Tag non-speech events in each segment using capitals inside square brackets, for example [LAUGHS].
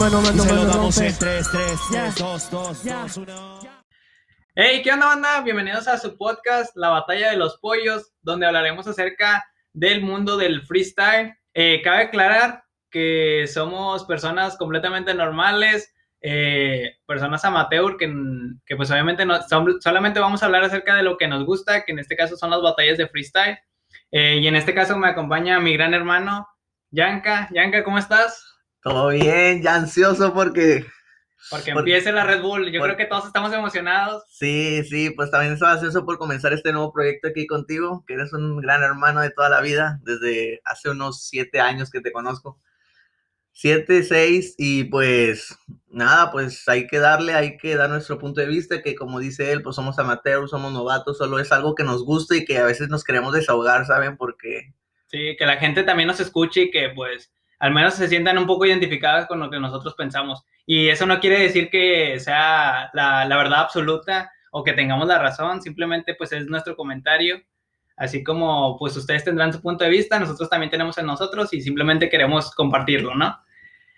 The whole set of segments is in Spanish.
me, no me, no Se me, lo damos rompe. en 3, 3, Ya. 3, 2, 2, Ya. 2, 1. Hey, ¿qué onda, banda? Bienvenidos a su podcast, La Batalla de los Pollos, donde hablaremos acerca del mundo del freestyle. Eh, cabe aclarar que somos personas completamente normales, eh, personas amateur, que, que pues obviamente no, son- solamente vamos a hablar acerca de lo que nos gusta, que en este caso son las batallas de freestyle. Eh, y en este caso me acompaña mi gran hermano, Yanka. Yanka, ¿cómo estás? Todo bien, ya ansioso porque Porque Por- empiece la Red Bull. Yo por- creo que todos estamos emocionados. sí, sí, pues también estaba ansioso por comenzar este nuevo proyecto aquí contigo, que eres un gran hermano de toda la vida, desde hace unos siete años que te conozco. Siete, seis, y pues nada, pues hay que darle, hay que dar nuestro punto de vista, que como dice él, pues somos amateurs, somos novatos, solo es algo que nos gusta y que a veces nos queremos desahogar, ¿saben? Porque Sí, que la gente también nos escuche y que pues al menos se sientan un poco identificadas con lo que nosotros pensamos. Y eso no quiere decir que sea la, verdad absoluta o que tengamos la razón, simplemente pues es nuestro comentario. Así como pues ustedes tendrán su punto de vista, nosotros también tenemos en nosotros y simplemente queremos compartirlo, ¿no?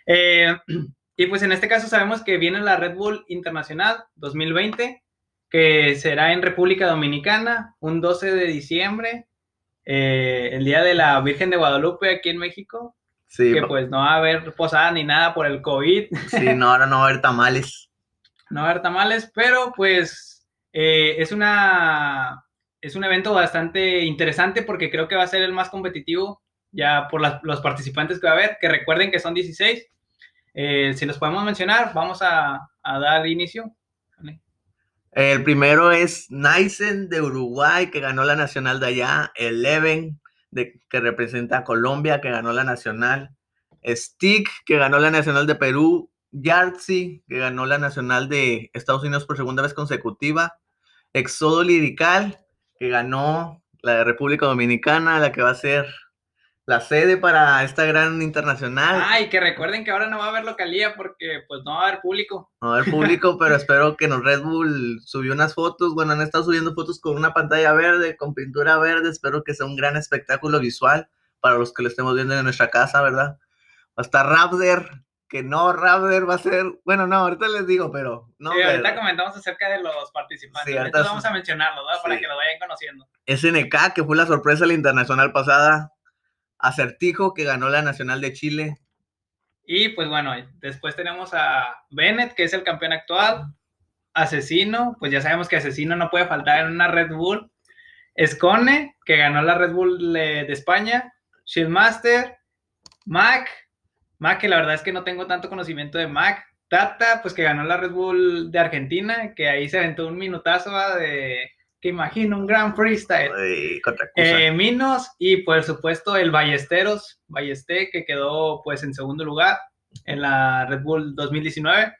Eh, [CLEARS THROAT] y pues en este caso sabemos que viene la Red Bull Internacional 2020, que será en República Dominicana, un 12 de diciembre, eh, el día de la Virgen de Guadalupe aquí en México, sí, que pues no va a haber posada ni nada por el COVID, sí, no, ahora no va a haber tamales. [LAUGHS] no va a haber tamales, pero pues eh, es una es un evento bastante interesante porque creo que va a ser el más competitivo ya por las- los participantes que va a haber, que recuerden que son 16. Eh, si los podemos mencionar, vamos a, a dar inicio. El primero es Nysen de Uruguay, que ganó la nacional de allá. Eleven, que representa a Colombia, que ganó la nacional. Stick, que ganó la nacional de Perú. Yartzi, que ganó la nacional de Estados Unidos por segunda vez consecutiva. Exodo Lirical, que ganó la de República Dominicana, la que va a ser la sede para esta gran internacional. Ah, y que recuerden que ahora no va a haber localía porque pues no va a haber público. No va a haber público, [LAUGHS] pero espero que nos Red Bull subió unas fotos. Bueno, han estado subiendo fotos con una pantalla verde, con pintura verde. Espero que sea un gran espectáculo visual para los que lo estemos viendo en nuestra casa, ¿verdad? Va a estar Raptor, que no, Raptor va a ser. Bueno, no, ahorita les digo, pero no. Sí, ahorita pero comentamos acerca de los participantes. Sí, ahorita vamos a mencionarlos, ¿verdad? Para que lo vayan conociendo. SNK, que fue la sorpresa de la internacional pasada. Acertijo, que ganó la nacional de Chile. Y pues bueno, después tenemos a Bennett, que es el campeón actual. Asesino, pues ya sabemos que Asesino no puede faltar en una Red Bull. Escone, que ganó la Red Bull de, España. Shieldmaster. Mac. Mac, que la verdad es que no tengo tanto conocimiento de Mac. Tata, pues que ganó la Red Bull de Argentina, que ahí se aventó un minutazo ¿va? de que imagino un gran freestyle. contra Cusa. Eh, Minos y por supuesto el Ballesteros, Ballesté, que quedó pues en segundo lugar en la Red Bull 2019.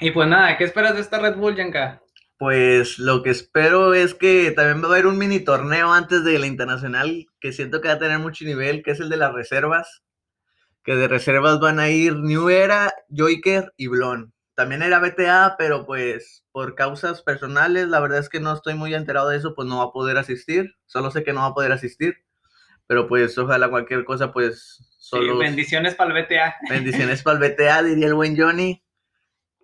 Y pues nada, ¿qué esperas de esta Red Bull, Yanka? Pues lo que espero es que también va a haber un mini torneo antes de la internacional que siento que va a tener mucho nivel, que es el de las reservas. Que de reservas van a ir New Era, Joiker y Blon. También era BTA, pero pues por causas personales, la verdad es que no estoy muy enterado de eso, pues no va a poder asistir. Solo sé que no va a poder asistir. Pero pues ojalá cualquier cosa, pues Sí, solo bendiciones para el BTA. bendiciones para el BTA, diría el buen Johnny.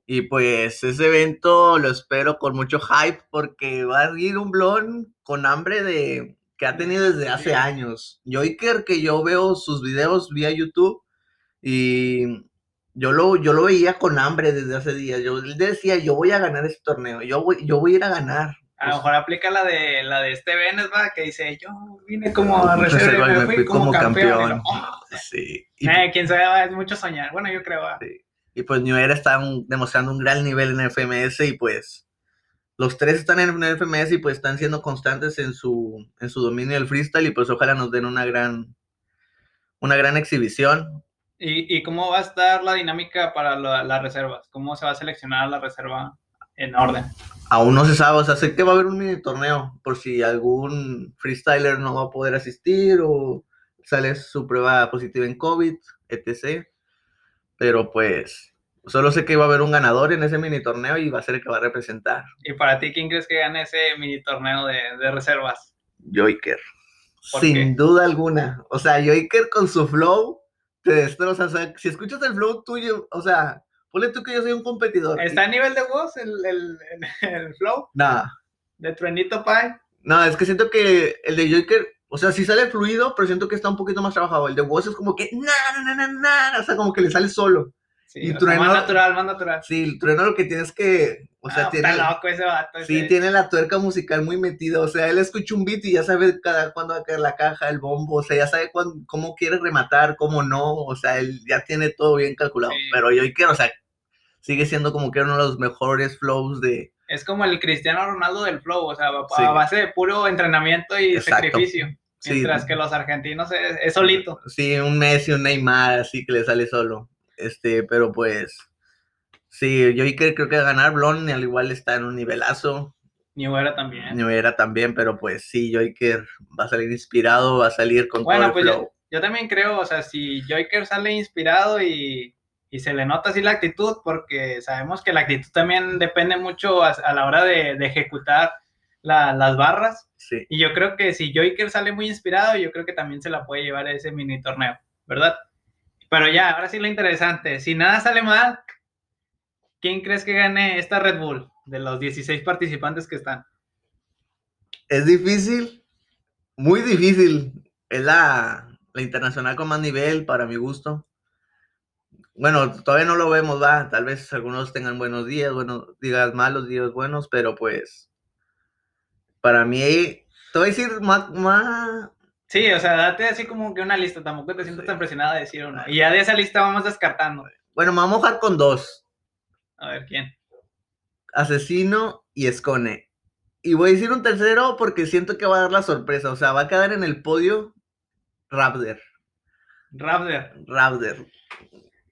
Y pues ese evento lo espero con mucho hype porque va a ir un blon con hambre de que ha tenido desde hace Sí. años. Joiker, que yo veo sus videos vía YouTube y yo lo, yo lo veía con hambre desde hace días. Yo él decía, yo voy a ganar este torneo, yo voy, yo voy a ir a ganar. A lo mejor aplica la de la de este ¿va? Que dice, yo vine como a Reserva me fui como, campeón. Y lo- Sí. Y, Eh, quién sabe, es mucho soñar. Bueno, yo creo. va. y pues New Era está un- demostrando un gran nivel en FMS y pues los tres están en el FMS y pues están siendo constantes en su, en su dominio del freestyle y pues ojalá nos den una gran, una gran exhibición. ¿Y, y cómo va a estar la dinámica para la- las reservas? ¿Cómo se va a seleccionar la reserva en orden? Aún no se sabe, o sea, sé que va a haber un mini torneo por si algún freestyler no va a poder asistir o sale su prueba positiva en COVID, etc. Pero pues solo sé que va a haber un ganador en ese mini torneo y va a ser el que va a representar. ¿Y para ti quién crees que gane ese mini torneo de, de reservas? Joiker. ¿Por Sin qué? duda alguna. O sea, Joiker con su flow te destroza. O sea, si escuchas el flow tuyo, o sea, ponle tú que yo soy un competidor. ¿Está a nivel de voz el, el, el, el flow Nada. de Truenito Pai? No, es que siento que el de Joker, o sea, sí sale fluido, pero siento que está un poquito más trabajado. El de voz es como que, nada, nada, nada, o sea, como que le sale solo. Sí, Y Trueno- más natural, más natural. Sí, el trueno lo que tienes que, o sea, Ah, tiene, Está loco ese vato. sí, tiene la tuerca musical muy metida, o sea, él escucha un beat y ya sabe cada cuándo va a caer la caja, el bombo, o sea, ya sabe cuán- cómo quiere rematar, cómo no, o sea, él ya tiene todo bien calculado. Sí. Pero Joker, o sea, sigue siendo como que uno de los mejores flows de, Es como el Cristiano Ronaldo del flow, o sea, a Sí. base de puro entrenamiento y Exacto. sacrificio. Mientras que los argentinos es, es solito. Sí, un Messi, un Neymar, así que le sale solo. Este, pero pues. Sí, yo creo, creo que ganar. Blon al igual está en un nivelazo. Ni hubiera también. Nivera también, pero pues sí, Joker va a salir inspirado, va a salir con Bueno, todo pues el yo, flow. yo también creo, o sea, si Joker sale inspirado y, y se le nota así la actitud, porque sabemos que la actitud también depende mucho a, a la hora de, de ejecutar la- las barras. Sí, Y yo creo que si Joker sale muy inspirado, yo creo que también se la puede llevar a ese mini torneo, ¿verdad? Pero ya, ahora sí lo interesante. Si nada sale mal, ¿quién crees que gane esta Red Bull de los 16 participantes que están? es difícil, muy difícil. Es la, la internacional con más nivel, para mi gusto. Bueno, todavía no lo vemos, va. Tal vez algunos tengan buenos días, buenos días malos, días buenos, pero pues. Para mí, te voy a decir más, más, Sí, o sea, date así como que una lista, tampoco te sientas Sí. tan presionada de decir una. Y ya de esa lista vamos descartando. Bueno, me voy a mojar con dos. A ver, ¿quién? Asesino y Escone. Y voy a decir un tercero porque siento que va a dar la sorpresa. O sea, va a quedar en el podio Raptor. Raptor. Raptor.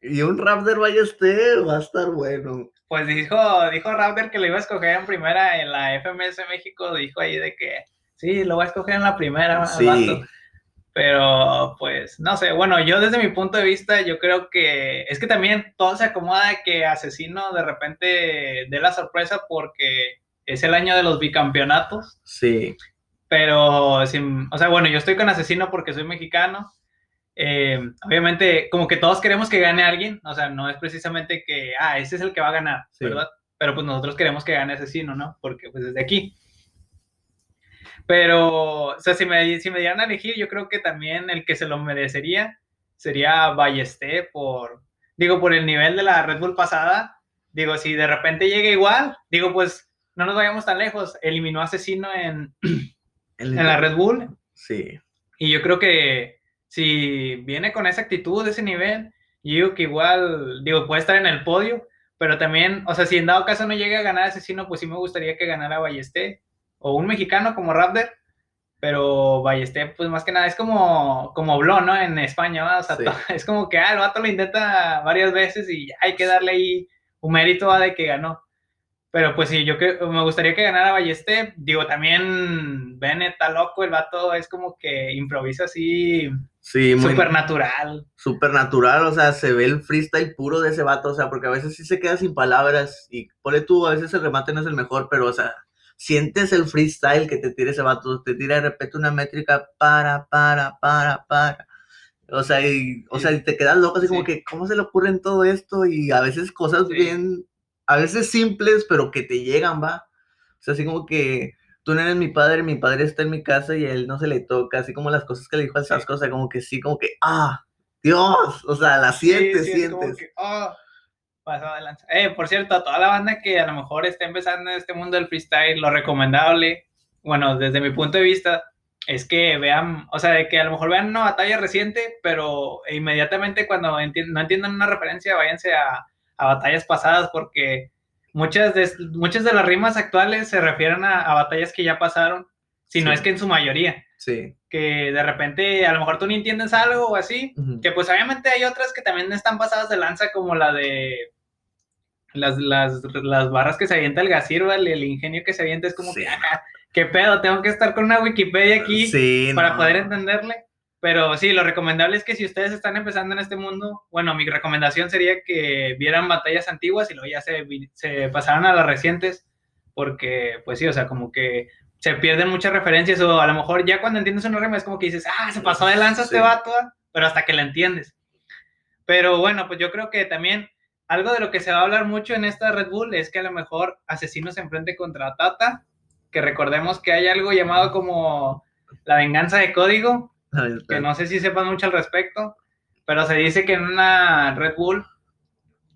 Y un Raptor vaya este, va a estar bueno. Pues dijo, dijo Raptor que lo iba a escoger en primera en la FMS México, dijo ahí de que sí, lo voy a escoger en la primera. Sí. vato. Pero pues no sé, bueno, yo desde mi punto de vista, yo creo que es que también todo se acomoda de que Asesino de repente dé la sorpresa porque es el año de los bicampeonatos. Sí. Pero, sin, o sea, bueno, yo estoy con Asesino porque soy mexicano. Eh, obviamente, como que todos queremos que gane alguien, o sea, no es precisamente que, ah, ese es el que va a ganar, Sí. ¿verdad? Pero pues nosotros queremos que gane Asesino, ¿no? Porque pues desde aquí. Pero, o sea, si me, si me dieran a elegir, yo creo que también el que se lo merecería sería Ballesté por, digo, por el nivel de la Red Bull pasada. Digo, si de repente llega igual, digo, pues no nos vayamos tan lejos. Eliminó a Asesino [CLEARS THROAT] en, El- en la Red Bull. Sí. Y yo creo que si viene con esa actitud, ese nivel, yo digo que igual, digo, puede estar en el podio, pero también, o sea, si en dado caso no llega a ganar Asesino, pues sí me gustaría que ganara Ballesté o un mexicano como Raptor, pero Ballesté, pues más que nada es como, como Blon, ¿no? En España, ¿va? O sea, Sí. to- [LAUGHS] es como que, ah, el vato lo intenta varias veces y hay que darle ahí un mérito ¿va? de que ganó. Pero pues sí, yo que, me gustaría que ganara Ballesté. Digo, también Bennett está loco, el vato es como que improvisa así Sí, muy súper natural. súper natural, o sea, se ve el freestyle puro de ese vato, o sea, porque a veces sí se queda sin palabras y pone tú, a veces el remate no es el mejor, pero, o sea, sientes el freestyle que te tira ese vato, te tira de repente una métrica para, para, para, para. O sea, y, o sea, y te quedas loco, así como Sí. que, ¿cómo se le ocurren todo esto? Y a veces cosas Sí. bien, a veces simples, pero que te llegan, va. O sea, así como que tú no eres mi padre, mi padre está en mi casa y a él no se le toca, así como las cosas que le dijo al. Sasco, o sea, como que sí, como que, ah, Dios, o sea, la sientes, Sí, sí, es como sientes. que, oh, pasado de lanza. Eh, por cierto, a toda la banda que a lo mejor está empezando en este mundo del freestyle, lo recomendable, bueno, desde mi punto de vista, es que vean, o sea, de que a lo mejor vean una batalla reciente, pero inmediatamente cuando enti- no entiendan una referencia, váyanse a, a batallas pasadas, porque muchas de, muchas de las rimas actuales se refieren a, a batallas que ya pasaron, si no Sí. es que en su mayoría, Sí. que de repente a lo mejor tú ni entiendes algo o así, Ujú. que pues obviamente hay otras que también están pasadas de lanza, como la de las, las, las barras que se avienta el Gasirval, el ingenio que se avienta, es como Sí. que, "Ah, ¿qué pedo? Tengo que estar con una Wikipedia aquí Sí, para no. poder entenderle. Pero sí, lo recomendable es que si ustedes están empezando en este mundo, bueno, mi recomendación sería que vieran batallas antiguas y luego ya se, se pasaran a las recientes, porque pues sí, o sea, como que se pierden muchas referencias o a lo mejor ya cuando entiendes una rima es como que dices, ah, se pasó de lanza este Sí. vato, ah", pero hasta que la entiendes. Pero bueno, pues yo creo que también algo de lo que se va a hablar mucho en esta Red Bull es que a lo mejor Asesino se enfrente contra Tata, que recordemos que hay algo llamado como la venganza de código, que no sé si sepan mucho al respecto, pero se dice que en una Red Bull,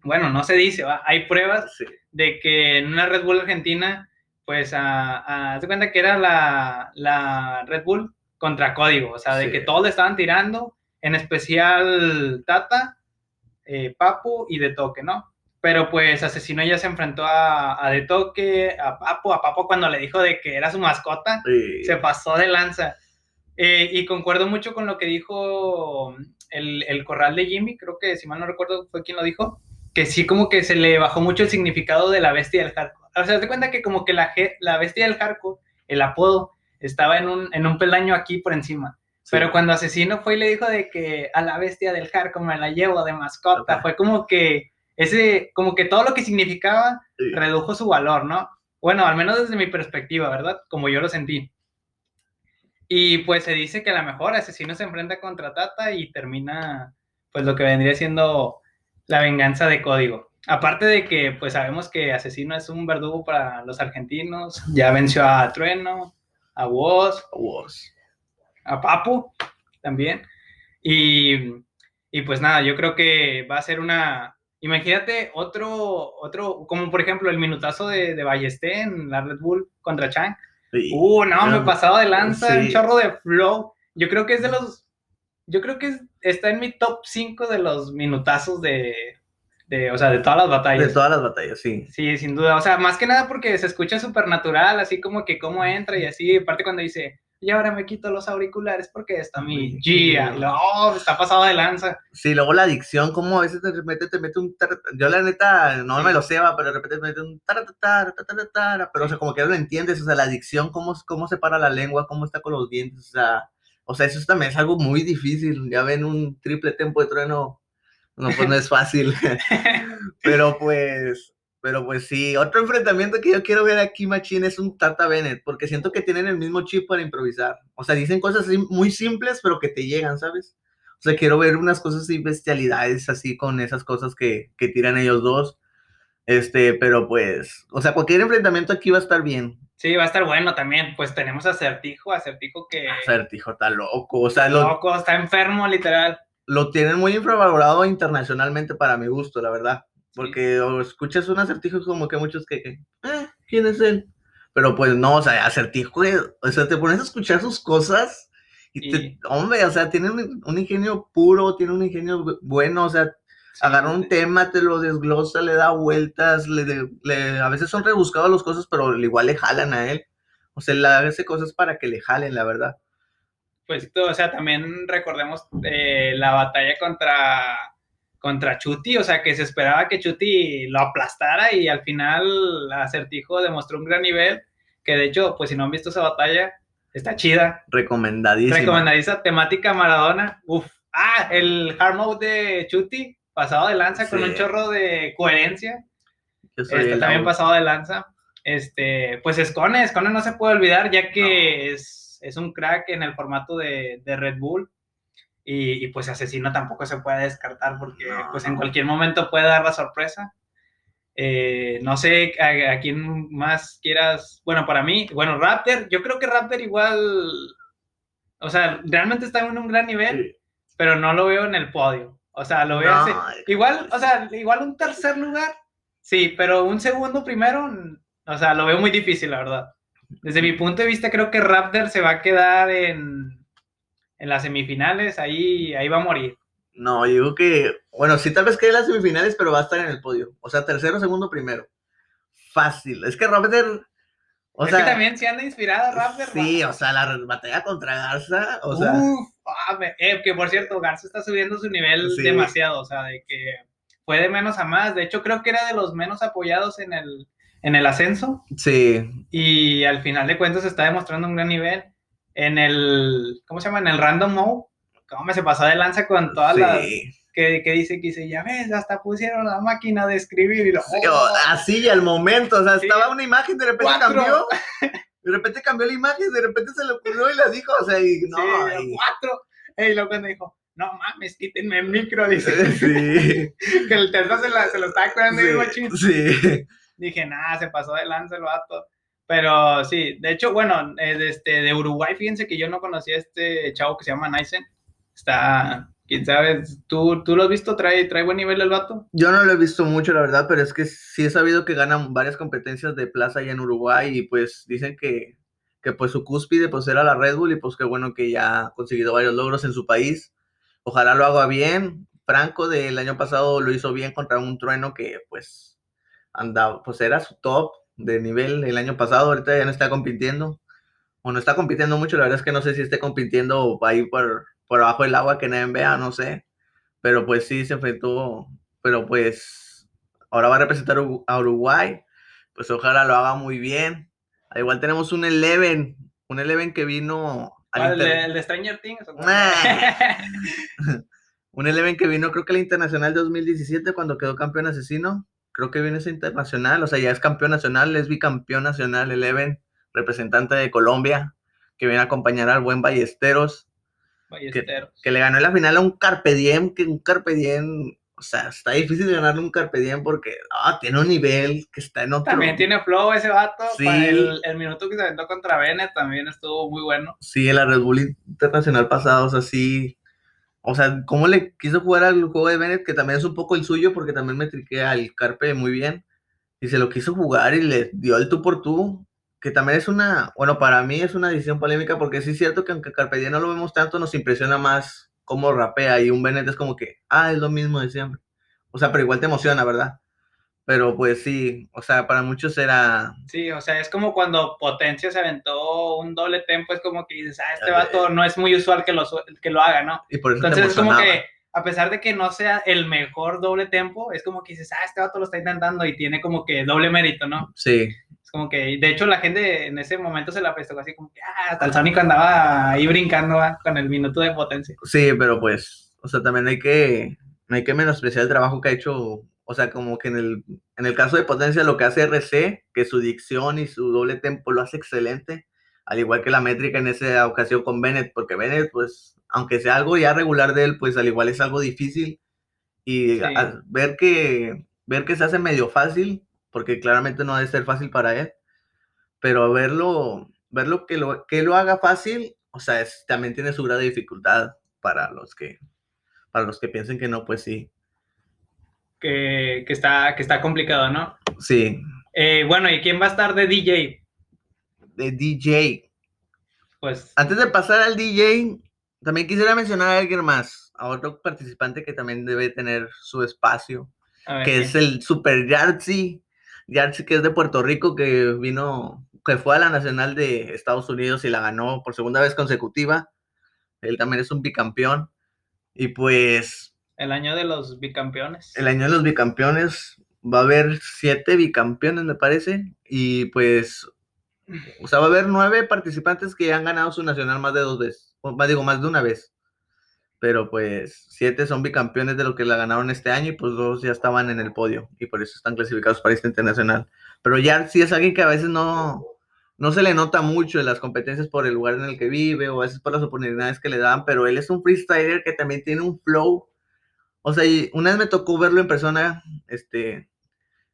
bueno, no se dice, hay pruebas de que en una Red Bull argentina, pues, a, se cuenta que era la, la, Red Bull contra código, o sea, de que todos le estaban tirando, en especial Tata, eh, Papu y De Toque, ¿no? Pero pues Asesino ya se enfrentó a, a De Toque, a Papu, a Papu cuando le dijo de que era su mascota, se pasó de lanza. Eh, y concuerdo mucho con lo que dijo el, el, corral de Jimmy, creo que si mal no recuerdo fue quien lo dijo, que sí como que se le bajó mucho el significado de la bestia del hardcore. O sea, te cuenta que como que la, la bestia del hardcore, el apodo, estaba en un, en un peldaño aquí por encima. Pero cuando Asesino fue y le dijo de que a la bestia del hardcore me la llevo de mascota, fue como que ese, como que todo lo que significaba redujo su valor, ¿no? Bueno, al menos desde mi perspectiva, ¿verdad? Como yo lo sentí. Y pues se dice que a lo mejor Asesino se enfrenta contra Tata y termina, pues lo que vendría siendo la venganza de código. Aparte de que, pues sabemos que Asesino es un verdugo para los argentinos, ya venció a Trueno, a Woz, a, Woz. A Papu también. Y, y, pues nada, yo creo que va a ser una... Imagínate otro, otro, como por ejemplo el minutazo de, de Ballesté en la Red Bull contra Chang Uh, no, me he pasado de lanza, un chorro de flow. Yo creo que es de los. Yo creo que está en mi top 5 de los minutazos de, de, o sea, de todas las batallas. De todas las batallas, sí. Sí, sin duda. O sea, más que nada porque se escucha súper natural, así como que cómo entra y así. Aparte cuando dice, y ahora me quito los auriculares porque está mi Gia. No, está pasado de lanza. Sí, luego la adicción, como a veces de repente te mete un... Yo la neta no me lo sé, pero de repente te mete un... Pero o sea, como que no lo entiendes, o sea, la adicción, cómo, cómo separa la lengua, cómo está con los dientes, o sea... O sea, eso también es algo muy difícil. Ya ven un triple tempo de trueno, no, pues no es fácil. [LAUGHS] pero pues, pero pues sí, otro enfrentamiento que yo quiero ver aquí, Machine, es un Tata Bennett, porque siento que tienen el mismo chip para improvisar. O sea, dicen cosas muy simples, pero que te llegan, ¿sabes? O sea, quiero ver unas cosas y bestialidades así con esas cosas que, que tiran ellos dos. Este, pero pues, o sea, cualquier enfrentamiento aquí va a estar bien. Sí, va a estar bueno también. Pues tenemos a Acertijo, Acertijo que. Acertijo está loco, o sea, loco, está enfermo, literal. Lo tienen muy infravalorado internacionalmente para mi gusto, la verdad. Porque escuchas un acertijo como que muchos que, eh, ¿quién es él? Pero pues no, o sea, acertijo, o sea, te pones a escuchar sus cosas y, Te, hombre, o sea, tiene un, ingenio puro, tiene un ingenio bueno, o sea, agarra un tema, te lo desglosa, le da vueltas, le, le, a veces son rebuscados las cosas, pero igual le jalan a él. O sea, le hace cosas para que le jalen, la verdad. Pues, o sea, también recordemos eh, la batalla contra contra Chuti, o sea que se esperaba que Chuti lo aplastara y al final Acertijo demostró un gran nivel, que de hecho, pues si no han visto esa batalla, está chida. Recomendadísima. Recomendadísima, temática Maradona, uf. Ah, el hard mode de Chuti, pasado de lanza con un chorro de coherencia. Este, también pasado de lanza. Este, pues Escone, Escone no se puede olvidar ya que es, es, un crack en el formato de, de Red Bull. Y, pues asesino tampoco se puede descartar porque pues en cualquier momento puede dar la sorpresa. Eh, no sé a, quién más quieras. Bueno, para mí, bueno, Raptor, yo creo que Raptor igual, o sea, realmente está en un gran nivel, pero no lo veo en el podio. O sea, lo veo igual, o sea, igual un tercer lugar, sí, pero un segundo primero, o sea, lo veo muy difícil, la verdad. Desde mi punto de vista, creo que Raptor se va a quedar en en las semifinales, ahí, ahí va a morir. No, yo digo que, bueno, sí tal vez quede en las semifinales, pero va a estar en el podio. O sea, tercero, segundo, primero. Fácil. Es que Raptor... O es sea, que también se anda inspirada Raptor. Sí, o sea, la batalla contra Garza, o sea... Uf, ah, eh, que por cierto, Garza está subiendo su nivel demasiado, o sea, de que fue de menos a más. De hecho, creo que era de los menos apoyados en el, en el ascenso. Sí. Y al final de cuentas está demostrando un gran nivel en el, ¿cómo se llama? En el random mode, cómo se pasó de lanza con todas las que, que, dice que dice, ya ves, hasta pusieron la máquina de escribir y lo, oh". Así al momento, o sea, estaba una imagen, de repente cambió, [LAUGHS] de repente cambió la imagen, de repente se le ocurrió y la dijo, o sea, y no. cuatro. Y luego cuando dijo, no mames, quítenme el micro, dice. Sí. [LAUGHS] que el Tesla se, la, se lo estaba cuidando bien machín. Sí. Dije, nada, se pasó de lanza el vato. Pero sí, de hecho, bueno, eh, este, de Uruguay, fíjense que yo no conocía a este chavo que se llama Naisen. Está, quién sabe, ¿tú, tú lo has visto? ¿Trae, ¿Trae buen nivel el vato? Yo no lo he visto mucho, la verdad, pero es que sí he sabido que ganan varias competencias de plaza allá en Uruguay y pues dicen que, que pues su cúspide pues era la Red Bull y pues qué bueno que ya ha conseguido varios logros en su país. Ojalá lo haga bien. Franco del año pasado lo hizo bien contra un trueno que pues andaba, pues era su top de nivel el año pasado, ahorita ya no está compitiendo, o no está compitiendo mucho, la verdad es que no sé si esté compitiendo ahí por, por abajo del agua que nadie vea, no sé, pero pues sí se enfrentó, pero pues ahora va a representar a Uruguay, pues ojalá lo haga muy bien. Al igual tenemos un Eleven, un Eleven que vino... Al el, de, el, de, Stranger Things. [LAUGHS] un Eleven que vino creo que al Internacional 2017 cuando quedó campeón asesino creo que viene ese internacional, o sea, ya es campeón nacional, es bicampeón nacional, Eleven, representante de Colombia, que viene a acompañar al buen Ballesteros. Ballesteros. Que, le ganó en la final a un Carpe Diem, que un Carpe Diem, o sea, está difícil ganarle un Carpe Diem porque ah, tiene un nivel que está en otro. También tiene flow ese vato. Sí. El, el, minuto que se aventó contra Bennett también estuvo muy bueno. Sí, en la Red Bull Internacional pasado, o sea, sí, o sea, cómo le quiso jugar al juego de Bennett, que también es un poco el suyo, porque también me triqué al Carpe muy bien, y se lo quiso jugar y le dio el tú por tú, que también es una, bueno, para mí es una decisión polémica, porque sí es cierto que aunque Carpe Diem no lo vemos tanto, nos impresiona más cómo rapea, y un Bennett es como que, ah, es lo mismo de siempre. O sea, pero igual te emociona, ¿verdad? Pero pues sí, o sea, para muchos era... Sí, o sea, es como cuando Potencia se aventó un doble tempo, es como que dices, ah, este vato no es muy usual que lo, que lo haga, ¿no? Y por eso Entonces es como que, a pesar de que no sea el mejor doble tempo, es como que dices, ah, este vato lo está intentando y tiene como que doble mérito, ¿no? Sí. Es como que, de hecho, la gente en ese momento se la prestó así como que, ah, hasta el Sónico andaba ahí brincando ¿va? con el minuto de potencia. Sí, pero pues, o sea, también hay que, hay que menospreciar el trabajo que ha hecho o sea, como que en el, en el caso de Potencia lo que hace RC, que su dicción y su doble tempo lo hace excelente, al igual que la métrica en esa ocasión con Bennett, porque Bennett, pues, aunque sea algo ya regular de él, pues al igual es algo difícil. Y Sí. a- ver, que, ver que se hace medio fácil, porque claramente no debe ser fácil para él, pero verlo, verlo que lo, que lo haga fácil, o sea, es- también tiene su grado de dificultad para los que, para los que piensen que no, pues sí. Que, que, está, que está complicado, ¿no? Sí, Eh, bueno, ¿y quién va a estar de DJ? de DJ. Pues, Antes de pasar al DJ, también quisiera mencionar a alguien más, a otro participante que también debe tener su espacio, ver, que es el Super Yartzi. Yartzi que es de Puerto Rico, que vino, que fue a la Nacional de Estados Unidos y la ganó por segunda vez consecutiva. Él también es un bicampeón. Y pues el año de los bicampeones. el año de los bicampeones va a haber siete bicampeones, me parece. Y pues, o sea, va a haber nueve participantes que han ganado su nacional más de dos veces. Más digo, más de una vez. Pero pues, siete son bicampeones de lo que la ganaron este año y pues dos ya estaban en el podio. Y por eso están clasificados para este internacional. Pero ya sí es alguien que a veces no, no se le nota mucho en las competencias por el lugar en el que vive o a veces por las oportunidades que le dan. Pero él es un freestyler que también tiene un flow. O sea, y una vez me tocó verlo en persona, este,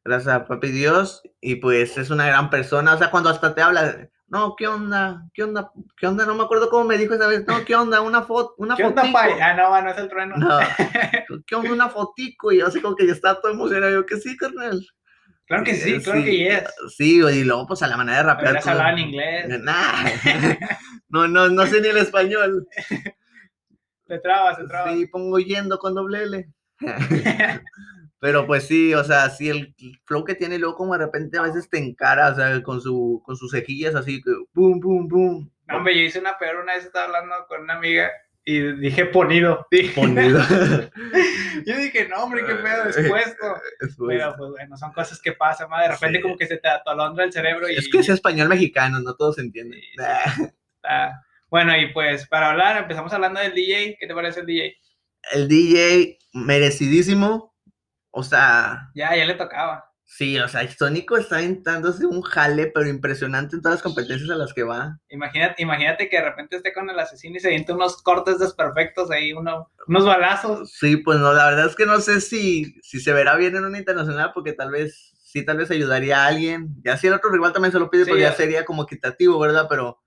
gracias a Papi Dios, y pues es una gran persona, o sea, cuando hasta te habla, no, ¿qué onda? ¿Qué onda? ¿Qué onda? No me acuerdo cómo me dijo esa vez, no, ¿qué onda? Una foto, una ¿Qué onda, fotico. Ah, no, no es el trueno. No, [LAUGHS] ¿qué onda? Una fotico, y yo así como que ya está todo emocionado, yo que sí, carnal. Claro que sí, claro que yes. Sí, y luego pues a la manera de rapear. Todo- hablar en inglés. Nah. [LAUGHS] no, no, no sé ni el español. [LAUGHS] Te trabas, te trabas. Sí, pongo yendo con doble L. [LAUGHS] Pero pues sí, o sea, sí, el flow que tiene luego como de repente a veces te encara, o sea, con, su, con sus cejillas así, boom, boom, boom. No, hombre, yo hice una peor una vez estaba hablando con una amiga y dije ponido. Dije- [LAUGHS] Ponido. [LAUGHS] yo dije, no, hombre, qué pedo despuesto. Es, Pero pues bueno, son cosas que pasan, ma, de repente Sí. como que se te atolondra el cerebro y es que es español mexicano, no todos entienden. Sí, sí. está- Bueno, y pues para hablar, empezamos hablando del DJ. ¿Qué te parece el DJ? El DJ, merecidísimo. O sea, Ya, ya le tocaba. Sí, o sea, Sónico está intentándose un jale, pero impresionante en todas las competencias a las que va. Imagínate, imagínate que de repente esté con el asesino y se avienta unos cortes desperfectos ahí, uno, unos balazos. Sí, pues no, la verdad es que no sé si, si se verá bien en una internacional, porque tal vez, sí, tal vez ayudaría a alguien. Ya si el otro rival también se lo pide, Sí, pues ya ya. sería como equitativo, ¿verdad? Pero,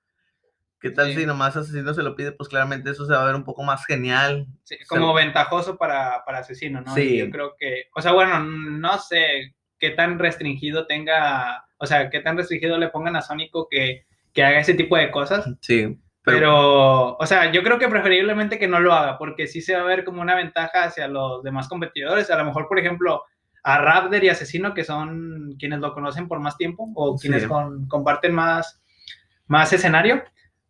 ¿qué tal Sí. si nomás asesino se lo pide? Pues claramente eso se va a ver un poco más genial. Sí, como ventajoso para, para asesino, ¿no? Sí. Yo creo que, o sea, bueno, no sé qué tan restringido tenga, o sea, qué tan restringido le pongan a Sónico que, que haga ese tipo de cosas. Sí, Pero, pero, o sea, yo creo que preferiblemente que no lo haga, porque sí se va a ver como una ventaja hacia los demás competidores. A lo mejor, por ejemplo, a Raptor y Asesino, que son quienes lo conocen por más tiempo o quienes Sí. con- comparten más, más escenario.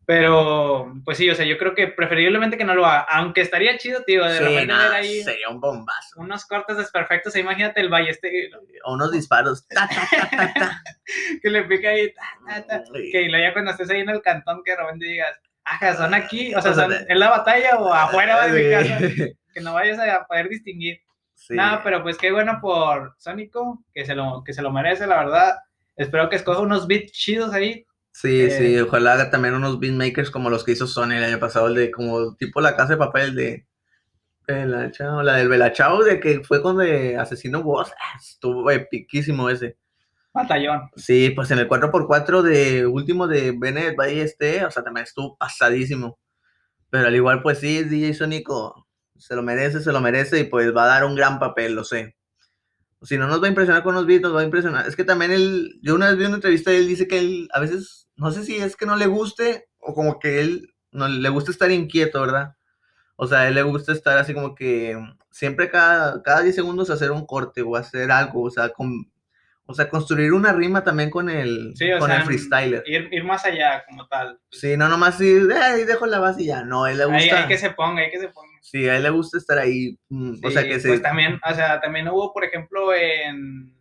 Pero, pues sí, o sea, yo creo que preferiblemente que no lo haga, aunque estaría chido, tío, de sí, repente nada, ver ahí sería un bombazo. unos cortes desperfectos. Imagínate el balleste O unos disparos. Ta, ta, ta, ta, ta. [LAUGHS] que le pica ahí, ta, ta, ta, Sí. que luego ya cuando estés ahí en el cantón, que de repente digas, ajá, son aquí, o sea, sea, son en la batalla o afuera de mi casa, que no vayas a poder distinguir. Sí. Nada, pero pues qué bueno por Sónico, que se lo, que se lo merece, la verdad. Espero que escoja unos beats chidos ahí. Sí, Eh, sí, ojalá haga también unos beatmakers como los que hizo Sony el año pasado, el de como tipo la casa de papel de Belachao, la del Belachao, de que fue con de Asesino Boss, ah, estuvo epiquísimo ese. Batallón. Sí, pues en el 4x4 de último de Bennett Bay este, o sea, también estuvo pasadísimo. Pero al igual, pues sí, DJ Sónico se lo merece, se lo merece y pues va a dar un gran papel, lo sé. Si no nos va a impresionar con los beats, nos va a impresionar. Es que también él, yo una vez vi una entrevista y él dice que él a veces, no sé si es que no le guste o como que él no le gusta estar inquieto, ¿verdad? O sea, él le gusta estar así como que siempre cada, cada 10 segundos hacer un corte o hacer algo, o sea, con, o sea, construir una rima también con el, Sí, con sea, el freestyler. Ir, ir más allá como tal. Sí, no nomás ir, "Ay, dejo la base y ya, no, a él le gusta. Ahí hay que se ponga, hay que se ponga. Sí, a él le gusta estar ahí, mm, o sea, que se... Pues también, o sea, también hubo, por ejemplo, en,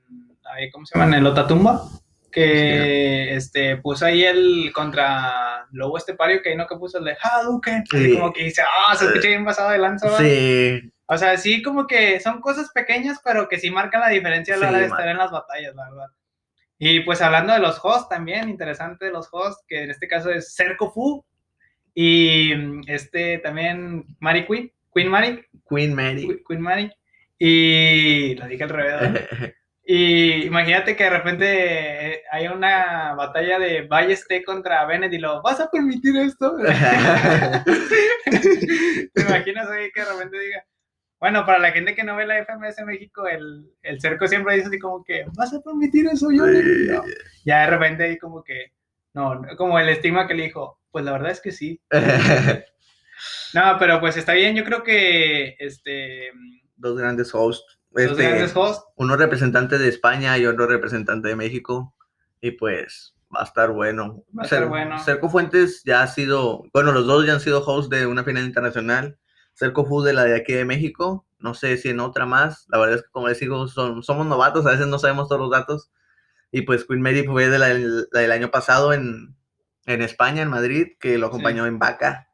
ahí, ¿cómo se llama? En el Otatumba, que este, puso ahí el contra Lobo Estepario, que ahí no que puso el de Hadouken, Sí. como que dice, ah, se escucha bien pasado de lanza, ¿va?". Sí, O sea, sí, como que son cosas pequeñas, pero que sí marcan la diferencia a la Sí, hora de estar en las batallas, la verdad. Y pues hablando de los hosts también, interesante de los hosts, que en este caso es Cerco Fu y este también Mari Queen, Queen Mari, Queen Mary. Qu- Queen Mari. Y lo dije al revés. [LAUGHS] Y imagínate que de repente eh, hay una batalla de Balleste contra Bennett y lo, ¿vas a permitir esto? [LAUGHS] [LAUGHS] ¿Te imaginas ahí que de repente diga? Bueno, para la gente que no ve la FMS México, el, el cerco siempre dice así como que, ¿vas a permitir eso? Sí. No. Ya de repente ahí como que, no, como el estigma que le dijo, pues la verdad es que sí. [LAUGHS] No, pero pues está bien, yo creo que este, Dos grandes hosts. Este, grandes hosts uno representante de España y otro representante de México. Y pues va a estar bueno. Va a estar bueno. Cerco Fuentes ya ha sido, bueno, los dos ya han sido hosts de una final internacional. Cerco Fu de la de aquí de México. No sé si en otra más. La verdad es que, como les digo, son, somos novatos, [LAUGHS] a veces no sabemos todos los datos. Y pues Queen Mary fue de la, la del año pasado en, en España, en Madrid, que lo acompañó en Vaca.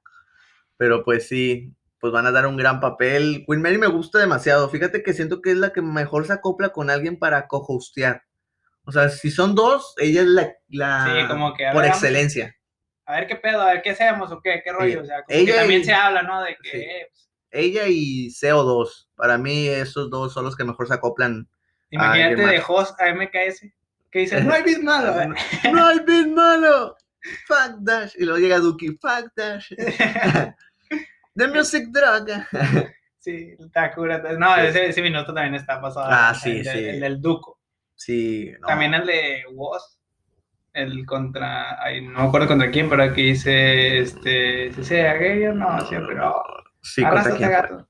Pero pues sí, pues van a dar un gran papel. Queen Mary me gusta demasiado. Fíjate que siento que es la que mejor se acopla con alguien para co-hostear. O sea, si son dos, ella es la, la- Sí, como que, a por excelencia. A ver qué pedo, a ver qué hacemos o qué, qué rollo, o sea, como Ella que también y- se habla, ¿no? De que, Sí. eh, pues, Ella y CO2. Para mí, esos dos son los que mejor se acoplan. imagínate de host a MKS, que dice, no hay [LAUGHS] malo, ¿eh?". ¡No hay malo! ¡Fuck Dash! Y luego llega Duki. ¡Fuck Dash! [LAUGHS] The Music Drug. [LAUGHS] sí, está cura. No, Sí. ese, ese minuto también está pasado. Ah, el sí, de- sí. El del Duco. Sí, no. También el de Woz, el contra, ay, no me acuerdo contra quién, pero aquí dice, este, si sea gay o no, siempre no. Sí, contra quién gato.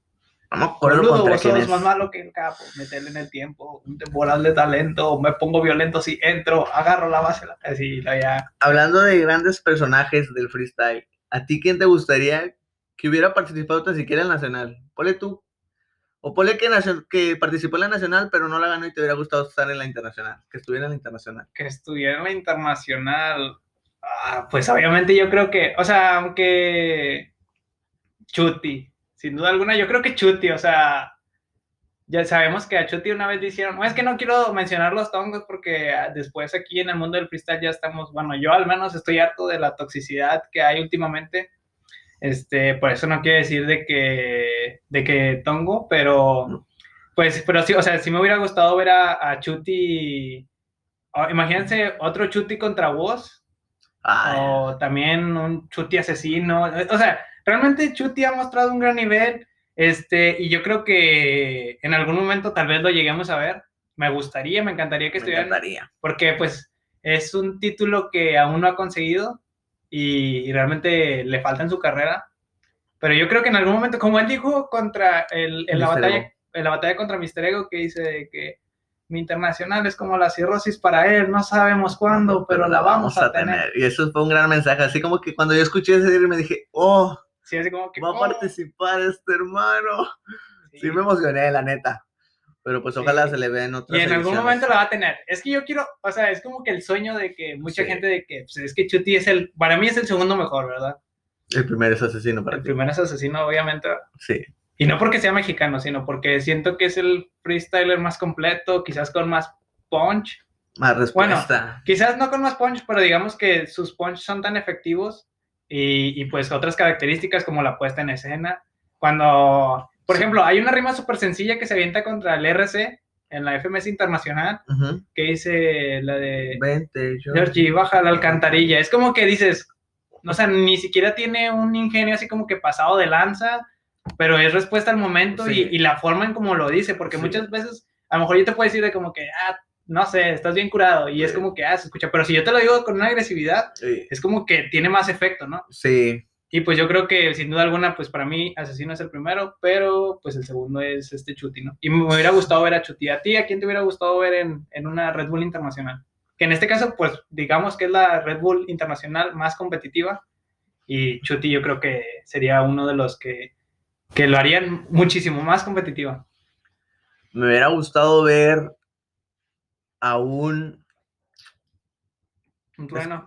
No me acuerdo Boludo, contra vos quién sos es. más malo que el capo. Meterle en el tiempo, un temporal de talento, me pongo violento si entro, agarro la base, la- así, lo ya. Hablando de grandes personajes del freestyle, ¿a ti quién te gustaría que hubiera participado tan siquiera en Nacional? Ponle tú. O ponle que, que participó en la Nacional, pero no la ganó y te hubiera gustado estar en la Internacional. Que estuviera en la Internacional. que estuviera en la internacional, ah, pues obviamente yo creo que, o sea, aunque Chuti, sin duda alguna, yo creo que Chuti, o sea, ya sabemos que a Chuti una vez le hicieron, es que no quiero mencionar los tongos porque después aquí en el mundo del freestyle ya estamos, bueno, yo al menos estoy harto de la toxicidad que hay últimamente. Este, por eso no quiero decir de que, de que tongo, pero pues, pero sí, o sea, sí me hubiera gustado ver a, a Chuti, o, imagínense otro Chuti contra vos, Ay, o también un Chuti asesino, o sea, realmente Chuti ha mostrado un gran nivel, este, y yo creo que en algún momento tal vez lo lleguemos a ver, me gustaría, me encantaría que me estuvieran, encantaría. porque pues es un título que aún no ha conseguido y, y realmente le falta en su carrera, pero yo creo que en algún momento, como él dijo contra el, en la Mr. batalla, Ego. en la batalla contra Mister Ego, que dice que mi internacional es como la cirrosis para él, no sabemos cuándo, pero, la vamos a tener. Y eso fue un gran mensaje. Así como que cuando yo escuché ese día me dije, oh, Sí, así como que... va a oh, participar este hermano. sí. Sí me emocioné, la neta. Pero pues Sí. ojalá se le vea en otras Y en algún ediciones. momento la va a tener. Es que yo quiero, o sea, es como que el sueño de que mucha Sí. gente de que, pues, es que Chuti es el, para mí es el segundo mejor, ¿verdad? El primero es asesino para El ti. primero es asesino, obviamente. Sí. Y no porque sea mexicano, sino porque siento que es el freestyler más completo, quizás con más punch. Más respuesta. Quizás no con más punch, pero digamos que sus punch son tan efectivos y, y, pues otras características como la puesta en escena. Cuando, por ejemplo, hay una rima súper sencilla que se avienta contra el RC en la FMS Internacional, Ujú. que dice la de Vente, yo. Georgie, baja la alcantarilla. Es como que dices, o sea, ni siquiera tiene un ingenio así como que pasado de lanza, pero es respuesta al momento Sí. y, y la forma en como lo dice, porque Sí. muchas veces a lo mejor yo te puedo decir de como que, ah, no sé, estás bien curado y es Sí. como que, ah, se escucha, pero si yo te lo digo con una agresividad, es como que tiene más efecto, ¿no? Sí. Y pues yo creo que sin duda alguna, pues para mí Asesino es el primero, pero pues el segundo es este Chuti, ¿no? Y me hubiera gustado ver a Chuti. ¿A ti a quién te hubiera gustado ver en, en una Red Bull internacional? Que en este caso, pues digamos que es la Red Bull internacional más competitiva y Chuti yo creo que sería uno de los que, que lo harían muchísimo más competitiva. Me hubiera gustado ver a un. Un trueno.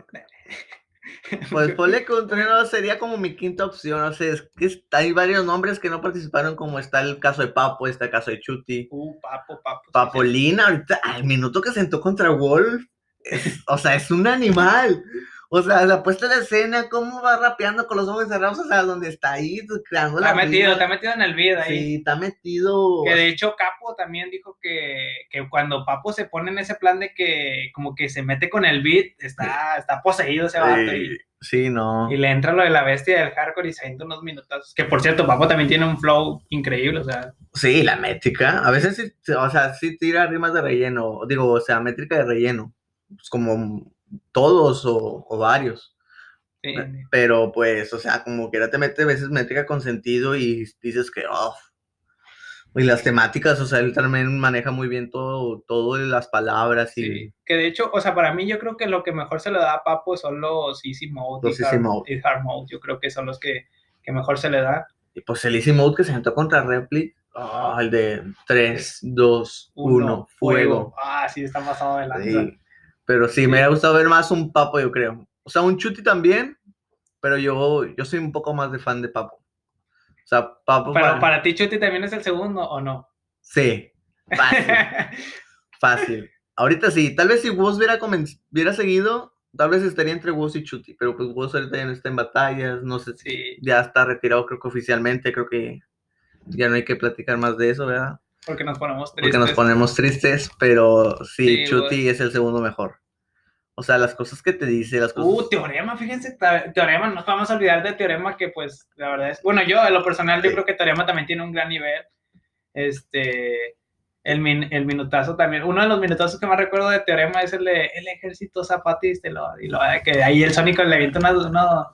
Pues [LAUGHS] ponle que un trueno sería como mi quinta opción. O sea, es que hay varios nombres que no participaron, como está el caso de Papo, está el caso de Chuti. Uh, papo, papo. sí, Papolina, ahorita, al minuto que sentó contra Wolf, es- o sea, es un animal. O sea, la puesta de escena, cómo va rapeando con los ojos cerrados, o sea, donde está ahí, creando Está la metido, rima. está metido en el video ahí. Sí, está metido. Que de hecho Capo también dijo que, que cuando Papo se pone en ese plan de que como que se mete con el beat, está, está poseído ese vato y, Sí, sí, no. y le entra lo de la bestia del hardcore y se avienta unos minutos. Que por cierto, Papo también tiene un flow increíble, o sea, Sí, la métrica. A veces sí, o sea, sí tira rimas de relleno. Digo, o sea, métrica de relleno. Pues como todos o, o varios. sí, Pero pues, o sea, como que ya te mete a veces métrica con sentido y dices que, oh. Y las temáticas, o sea, él también maneja muy bien todo, todo las palabras y sí. Que de hecho, o sea, para mí yo creo que lo que mejor se le da a Papo son los easy mode, Los y, easy hard, mode. y hard mode. Yo creo que son los que, que mejor se le da. Y pues el Easy Mode que se sentó contra Repli. ah, el de 3, 2, 1, fuego. Ah, sí, está pasado de lanza. Sí. Pero sí, me hubiera gustado ver más un Papo, yo creo. O sea, un Chuti también, pero yo, yo soy un poco más de fan de Papo. O sea, Papo. Pero para- para ti, Chuti también es el segundo, ¿o no? Sí, [LAUGHS] fácil, fácil. Ahorita sí, tal vez si Woz hubiera, hubiera seguido, tal vez estaría entre Woz y Chuti, pero pues Woz ahorita ya no está en batallas, no sé si sí, ya está retirado, creo que oficialmente, creo que ya no hay que platicar más de eso, ¿verdad? Porque nos ponemos porque tristes. nos ponemos tristes, pero sí, Sí, Chuti es el segundo mejor. O sea, las cosas que te dice, las cosas... Uh, Teorema, fíjense, Teorema, no nos vamos a olvidar de Teorema, que pues la verdad es, bueno, yo en lo personal, yo creo que Teorema también tiene un gran nivel. Este, el, min- el minutazo también, uno de los minutazos que más recuerdo de Teorema es el de el ejército zapatista, y, lo, y lo- que ahí el Sónico le avienta unos, unos,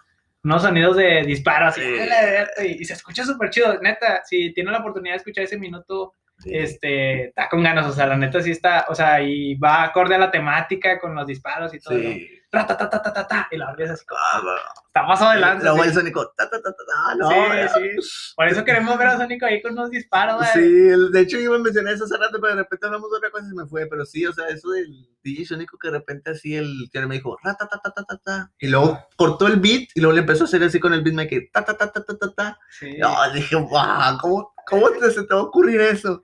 unos sonidos de disparo, así, Sí. y, y se escucha súper chido, neta, si tienen la oportunidad de escuchar ese minuto. Este, está con ganas, o sea, la neta sí está, o sea, y va acorde a la temática con los disparos y todo, ¿no? Sí. Ra, ta, ta, ta, ta, ta, ta, y la ves así como, Ah, está pasado de lanza. Luego el Sónico, ta, ta, ta, ta, ta, no, Sí, ya. sí. Por eso queremos ver a Sónico ahí con unos disparos, güey. Sí, de hecho iba a mencionar eso hace rato, pero de repente hablamos de otra cosa y se me fue. Pero sí, o sea, eso del DJ Sónico que de repente así el que me dijo, ra, ta, ta, ta, ta, ta, ta. Y luego cortó el beat y luego le empezó a hacer así con el beat, me que ta, ta, ta, ta, ta, ta, ta. Sí. No, dije, wow, ¿cómo, cómo te, se te va a ocurrir eso?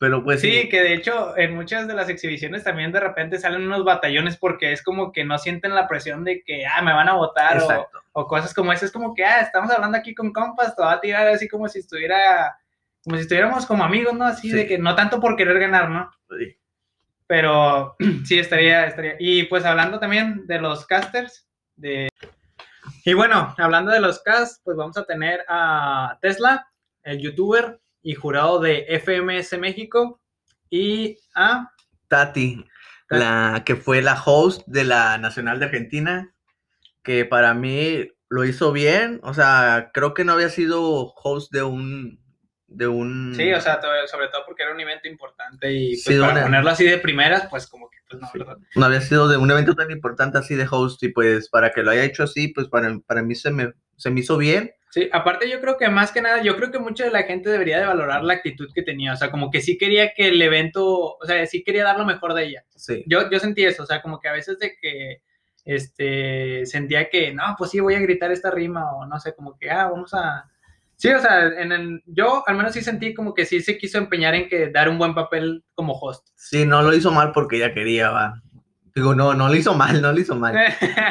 Pero pues Sí, que de hecho en muchas de las exhibiciones también de repente salen unos batallones porque es como que no sienten la presión de que, ah, me van a votar o, cosas como esas. Es como que, ah, estamos hablando aquí con compas, te va a tirar así como si estuviera, como si estuviéramos como amigos, ¿no? Así Sí. de que no tanto por querer ganar, ¿no? Sí. Pero [CLEARS THROAT] sí, estaría, estaría. Y pues hablando también de los casters, de... Y bueno, hablando de los casts, pues vamos a tener a Tesla, el youtuber y jurado de FMS México, y a... Tati, la que fue la host de la Nacional de Argentina, que para mí lo hizo bien. O sea, creo que no había sido host de un. De un Sí, o sea, sobre todo porque era un evento importante y pues, Sí, para una- ponerlo así de primeras, pues como que, pues no, Sí. ¿verdad? no había sido de un evento tan importante así de host. Y pues para que lo haya hecho así, pues para, para mí se me, se me hizo bien. Sí, aparte yo creo que más que nada, yo creo que mucha de la gente debería de valorar la actitud que tenía, o sea, como que sí quería que el evento, o sea, sí quería dar lo mejor de ella. Sí. Yo, yo sentí eso, o sea, como que a veces de que, este, sentía que, no, pues sí, voy a gritar esta rima, o no sé, como que, ah, vamos a... Sí, o sea, en el- yo al menos sí sentí como que sí se quiso empeñar en que dar un buen papel como host. Sí, no lo hizo mal porque ella quería, va. Digo, no, no lo hizo mal, no lo hizo mal.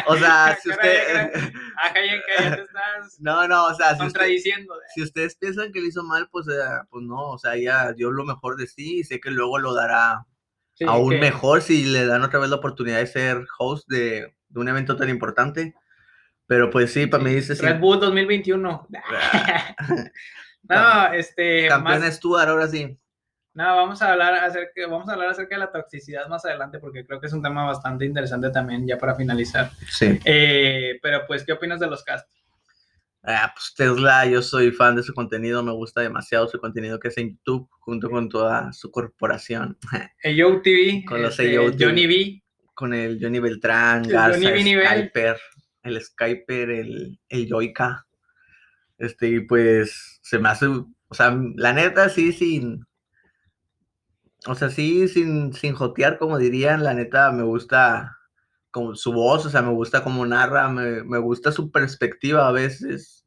O sea, [LAUGHS] si usted. Ajá, ya te estás No, no, o sea, si, usted- contradiciendo. si ustedes piensan que lo hizo mal, pues, eh, pues no, o sea, ella dio lo mejor de sí y sé que luego lo dará Sí, aún que- mejor si le dan otra vez la oportunidad de ser host de, de un evento tan importante. Pero pues sí, para mí dice sí. Red Bull 2021. [LAUGHS] [LAUGHS] No, este, Campeón más- Stuart, ahora sí. No, vamos a hablar acerca, vamos a hablar acerca de la toxicidad más adelante porque creo que es un tema bastante interesante también ya para finalizar. Sí. Eh, pero pues, ¿qué opinas de los cast? Ah, pues Tesla, yo soy fan de su contenido, me gusta demasiado su contenido que hace en YouTube junto con toda su corporación, [LAUGHS] Yo TV, Con los este, TV. Johnny B, con el Johnny Beltrán, El Garza, Johnny. Skyper, el Skyper, el, el. Este, y pues se me hace, o sea, la neta, sí, sin, o sea, sí, sin, sin jotear, como dirían, la neta, me gusta como su voz, o sea, me gusta cómo narra, me, me gusta su perspectiva a veces.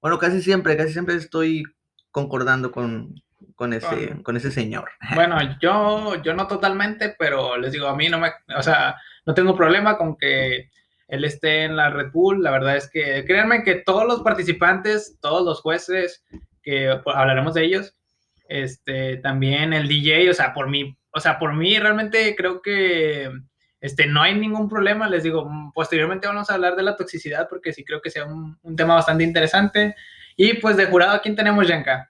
Bueno, casi siempre, casi siempre estoy concordando con, con ese, Con- con ese señor. [LAUGHS] Bueno, yo, yo no totalmente, pero les digo, a mí no me, o sea, no tengo problema con que él esté en la Red Bull. La verdad es que créanme que todos los participantes, todos los jueces, que pues, hablaremos de ellos, este, también el DJ, o sea, por mí, o sea, por mí realmente creo que este, no hay ningún problema. Les digo, mm, posteriormente vamos a hablar de la toxicidad porque sí creo que sea un, un tema bastante interesante. Y pues de jurado, ¿a quién tenemos, Yanka?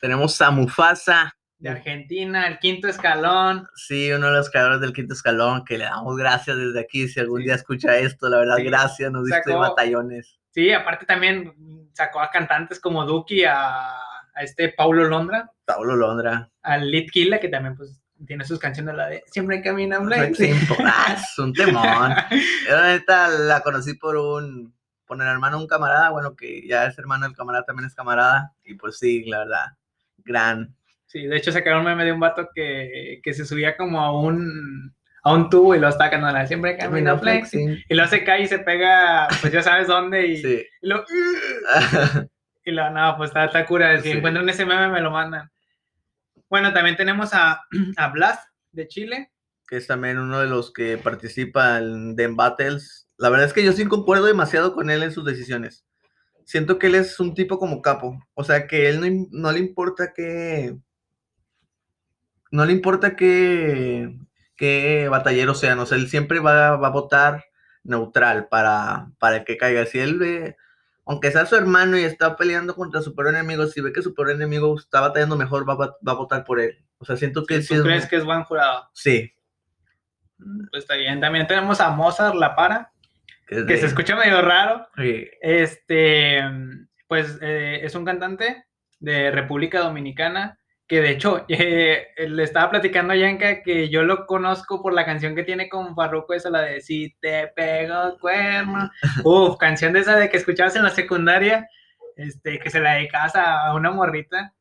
Tenemos a Mufasa, De Argentina, el quinto escalón. Sí, uno de los creadores del quinto escalón, que le damos gracias desde aquí. Si algún Sí. día escucha esto, la verdad, Sí. gracias, nos diste Sacó- batallones. Sí, aparte también sacó a cantantes como Duki, a, a este Paulo Londra, Pablo Londra. al Lit Killa, que también pues tiene sus canciones, la de Siempre camina. Sí, [LAUGHS] ah, es un temón. [LAUGHS] Yo, la neta, la conocí por un, por el hermano de un camarada, bueno, que ya es hermano del camarada, también es camarada. Y pues sí, la verdad, gran. Sí, de hecho sacaron un meme de un vato que, que se subía como a un, a un tubo y lo estaba cantando Siempre camina Blake. flexing. Y luego se cae y se pega, pues ya sabes dónde, y, Sí. y lo... [LAUGHS] Y lo, no, pues está, está cura. Si Sí. encuentran ese meme, me lo mandan. Bueno, también tenemos a, [CLEARS THROAT] a Blast de Chile. que es también uno de los que participa en Den Battles. La verdad es que yo sí concuerdo demasiado con él en sus decisiones. Siento que él es un tipo como capo. O sea, que él no, no le importa que... No le importa que, que batallero sean. O sea, él siempre va, va a votar neutral para, para el que caiga. Si él ve, aunque sea su hermano y está peleando contra su peor enemigo, si ve que su peor enemigo está batallando mejor, va, a va a votar por él. O sea, siento que sí ¿Tú es- crees que es buen jurado? Sí. Pues está bien. También tenemos a Mozart La Para, que de- se escucha medio raro. Sí. Este, pues eh, es un cantante de República Dominicana que de hecho [LAUGHS] eh, le estaba platicando a Yanka que yo lo conozco por la canción que tiene con Farruko, esa la de Si te pego cuerno. [LAUGHS] Uf, canción de esa de que escuchabas en la secundaria, este, que se la dedicabas a una morrita.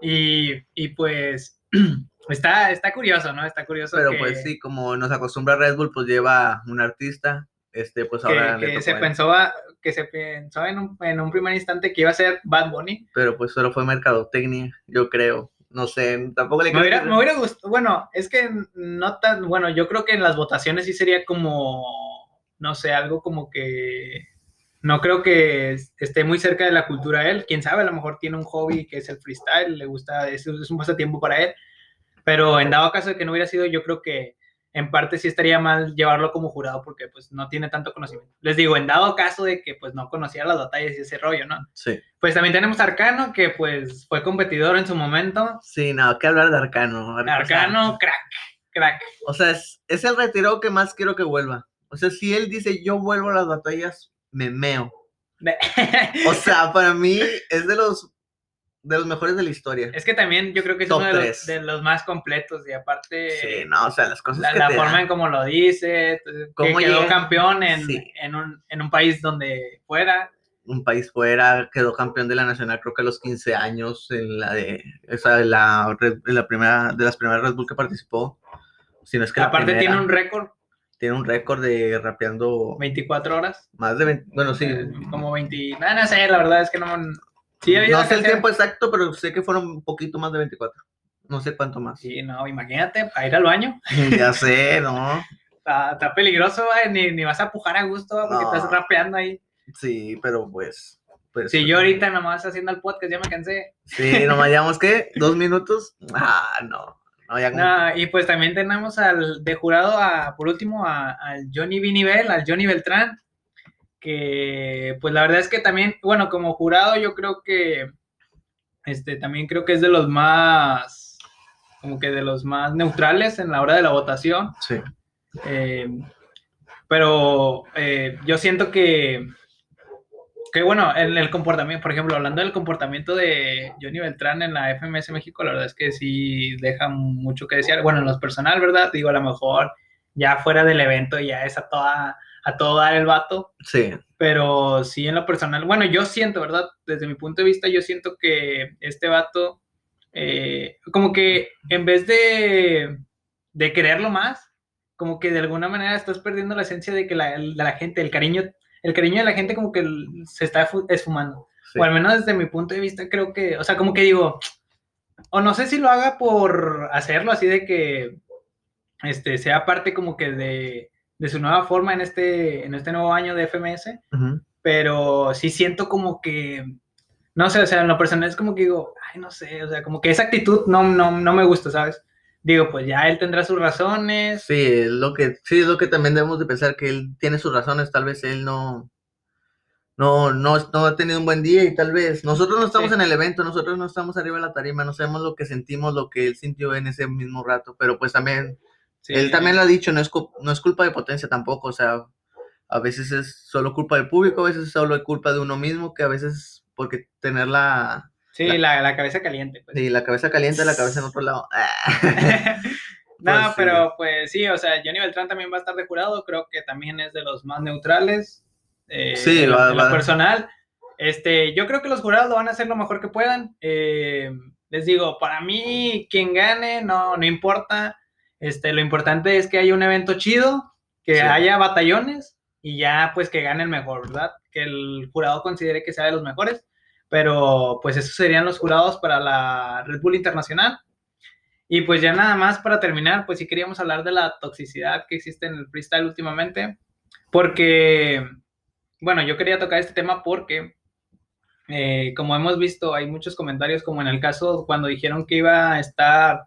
Y, y pues [CLEARS THROAT] está, está curioso, ¿no? Está curioso Pero que, pues sí, como nos acostumbra Red Bull, pues lleva un artista. Este, pues ahora que se pensó, a- que se pensó en un, en un primer instante que iba a ser Bad Bunny. Pero pues solo fue mercadotecnia, yo creo. No sé, tampoco le Me hubiera, quiero- me hubiera gustado, bueno, es que no tan, bueno, yo creo que en las votaciones sí sería como, no sé, algo como que, no creo que es- esté muy cerca de la cultura él, quién sabe, a lo mejor tiene un hobby que es el freestyle, le gusta, es, es un pasatiempo para él, pero en dado caso de que no hubiera sido, yo creo que en parte sí estaría mal llevarlo como jurado porque pues no tiene tanto conocimiento. Les digo, en dado caso de que pues no conocía las batallas y ese rollo, ¿no? Sí, Pues también tenemos a Arcano, que pues fue competidor en su momento. sí, no, que hablar de Arcano. O sea, Arcano, crack, crack. O sea, es, es el retirado que más quiero que vuelva. O sea, si él dice yo vuelvo a las batallas, me meo. O sea, para mí es de los de los mejores de la historia. es que también yo creo que es Top uno de los, de los más completos y aparte Sí, no, o sea, las cosas la, que la te forma dan. en cómo lo dice, que Cómo quedó llega. campeón en, Sí. en, un, en un país donde fuera. un país fuera, quedó campeón de la nacional creo que a los 15 años en la de esa de la, de la primera de las primeras Red Bull que participó. Si no es que la aparte tiene primera. un récord, tiene un récord de rapeando 24 horas. más de 20, bueno, sí. eh, como 20, no, no sé, la verdad es que no... Sí, había no sé el tiempo exacto, pero sé que fueron un poquito más de 24. No sé cuánto más. Sí, no, imagínate, a ir al baño. [LAUGHS] ya sé, ¿no? [LAUGHS] Está, está peligroso, ¿va? ni, ni vas a pujar a gusto ¿va? porque No. estás rapeando ahí. Sí, pero pues. pues Si yo ahorita nomás haciendo el podcast ya me cansé. Sí, [LAUGHS] nomás llevamos que dos minutos. Ah, no. No, ya No, y pues también tenemos al de jurado, a, por último, a- al Johnny Vinivel, al Johnny Beltrán, que pues la verdad es que también, bueno, como jurado yo creo que, este, también creo que es de los más, como que de los más neutrales en la hora de la votación. Sí. Eh, pero eh, yo siento que, que bueno, en el comportamiento, por ejemplo, hablando del comportamiento de Johnny Beltrán en la FMS México, la verdad es que sí deja mucho que desear. Bueno, en lo personal, ¿verdad? Digo, a lo mejor ya fuera del evento ya es a, toda, a todo dar el vato, Sí. pero sí en lo personal, bueno, yo siento, ¿verdad? Desde mi punto de vista, yo siento que este vato, eh, como que en vez de, de quererlo más, como que de alguna manera estás perdiendo la esencia de que la, la gente, el cariño, el cariño de la gente como que se está fu- esfumando. sí. O al menos desde mi punto de vista creo que, o sea, como que digo, o no sé si lo haga por hacerlo así de que este, sea parte como que de, de su nueva forma en este, en este nuevo año de FMS, pero sí siento como que, no sé, o sea, en lo personal es como que digo, ay, no sé, o sea, como que esa actitud no, no, no me gusta, ¿sabes? Digo, pues ya él tendrá sus razones. Sí, es lo que, sí, es lo que también debemos de pensar que él tiene sus razones, tal vez él no, no, no, no ha tenido un buen día y tal vez nosotros no estamos Sí. en el evento, nosotros no estamos arriba de la tarima, no sabemos lo que sentimos, lo que él sintió en ese mismo rato, pero pues también, Sí. él también lo ha dicho, no es, no es culpa de potencia tampoco, o sea, a veces es solo culpa del público, a veces es solo culpa de uno mismo, que a veces porque tener la, Sí, la, la cabeza caliente. Pues. sí, la cabeza caliente, la cabeza en otro lado. [LAUGHS] [LAUGHS] no, Pues sí. pero pues sí, o sea, Johnny Beltrán también va a estar de jurado, creo que también es de los más neutrales. eh, Sí, lo- va- en lo va. personal. Este, yo creo que los jurados lo van a hacer lo mejor que puedan. Eh, les digo, para mí, quien gane, no, no importa. Este, lo importante es que haya un evento chido, que Sí. haya batallones y ya pues que gane el mejor, ¿verdad? Que el jurado considere que sea de los mejores. Pero pues esos serían los jurados para la Red Bull Internacional. Y pues ya nada más para terminar, pues sí queríamos hablar de la toxicidad que existe en el freestyle últimamente. Porque, bueno, yo quería tocar este tema porque, eh, como hemos visto, hay muchos comentarios, como en el caso cuando dijeron que iba a estar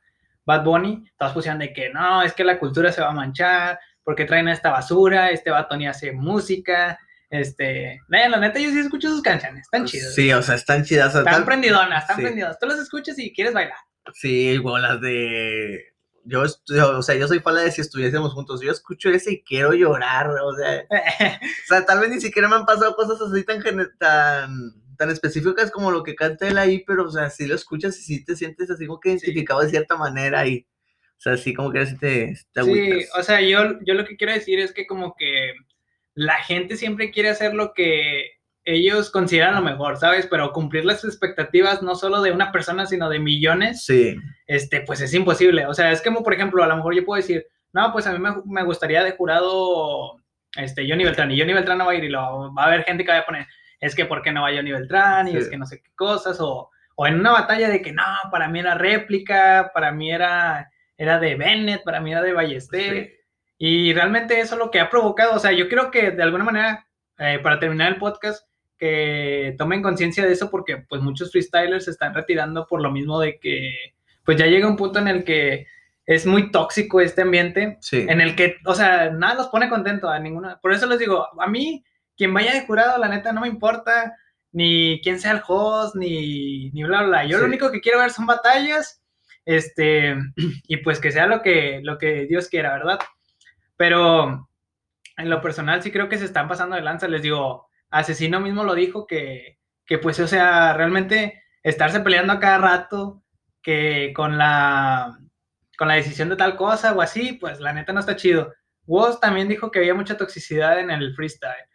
Bad Bunny, todos pusieron de que no, es que la cultura se va a manchar, porque traen esta basura, este vato ni hace música, este, la la neta yo sí escucho sus canciones, están chidas. Sí, o sea, están chidas. Están tal- prendidonas, están sí. prendidonas. Tú las escuchas y quieres bailar. Sí, igual las de. Yo, yo, o sea, yo soy fan de si estuviésemos juntos. Yo escucho ese y quiero llorar, o sea, [LAUGHS] o sea, tal vez ni siquiera me han pasado cosas así tan, tan, tan específicas como lo que canta él ahí, pero, o sea, si lo escuchas y si te sientes así como que identificado de cierta manera y, o sea, así como que así te, te Sí, o sea, yo, yo lo que quiero decir es que como que la gente siempre quiere hacer lo que ellos consideran lo mejor, ¿sabes? Pero cumplir las expectativas no solo de una persona, sino de millones, Sí, este, pues es imposible. O sea, es como, por ejemplo, a lo mejor yo puedo decir, no, pues a mí me, me gustaría de jurado este, Johnny Beltrán, y Johnny Beltrán no va a ir, y lo, va a haber gente que va a poner, es que ¿por qué no va Johnny Beltrán? Y Sí. es que no sé qué cosas, o, o en una batalla de que no, para mí era réplica, para mí era, era de Bennett, para mí era de Ballester. Y realmente eso es lo que ha provocado, o sea, yo creo que de alguna manera, eh, para terminar el podcast, que tomen conciencia de eso porque pues muchos freestylers se están retirando por lo mismo de que pues ya llega un punto en el que es muy tóxico este ambiente, en el que, o sea, nada los pone contento a ninguna. Por eso les digo, a mí, quien vaya de jurado, la neta, no me importa ni quién sea el host, ni, ni bla, bla. Yo lo único que quiero ver son batallas, este, [CLEARS THROAT] y pues que sea lo que, lo que Dios quiera, ¿verdad? Pero en lo personal sí creo que se están pasando de lanza. Les digo, Asesino mismo lo dijo que, que pues, o sea, realmente estarse peleando a cada rato, que con la, con la decisión de tal cosa o así, pues la neta no está chido. Woz también dijo que había mucha toxicidad en el freestyle.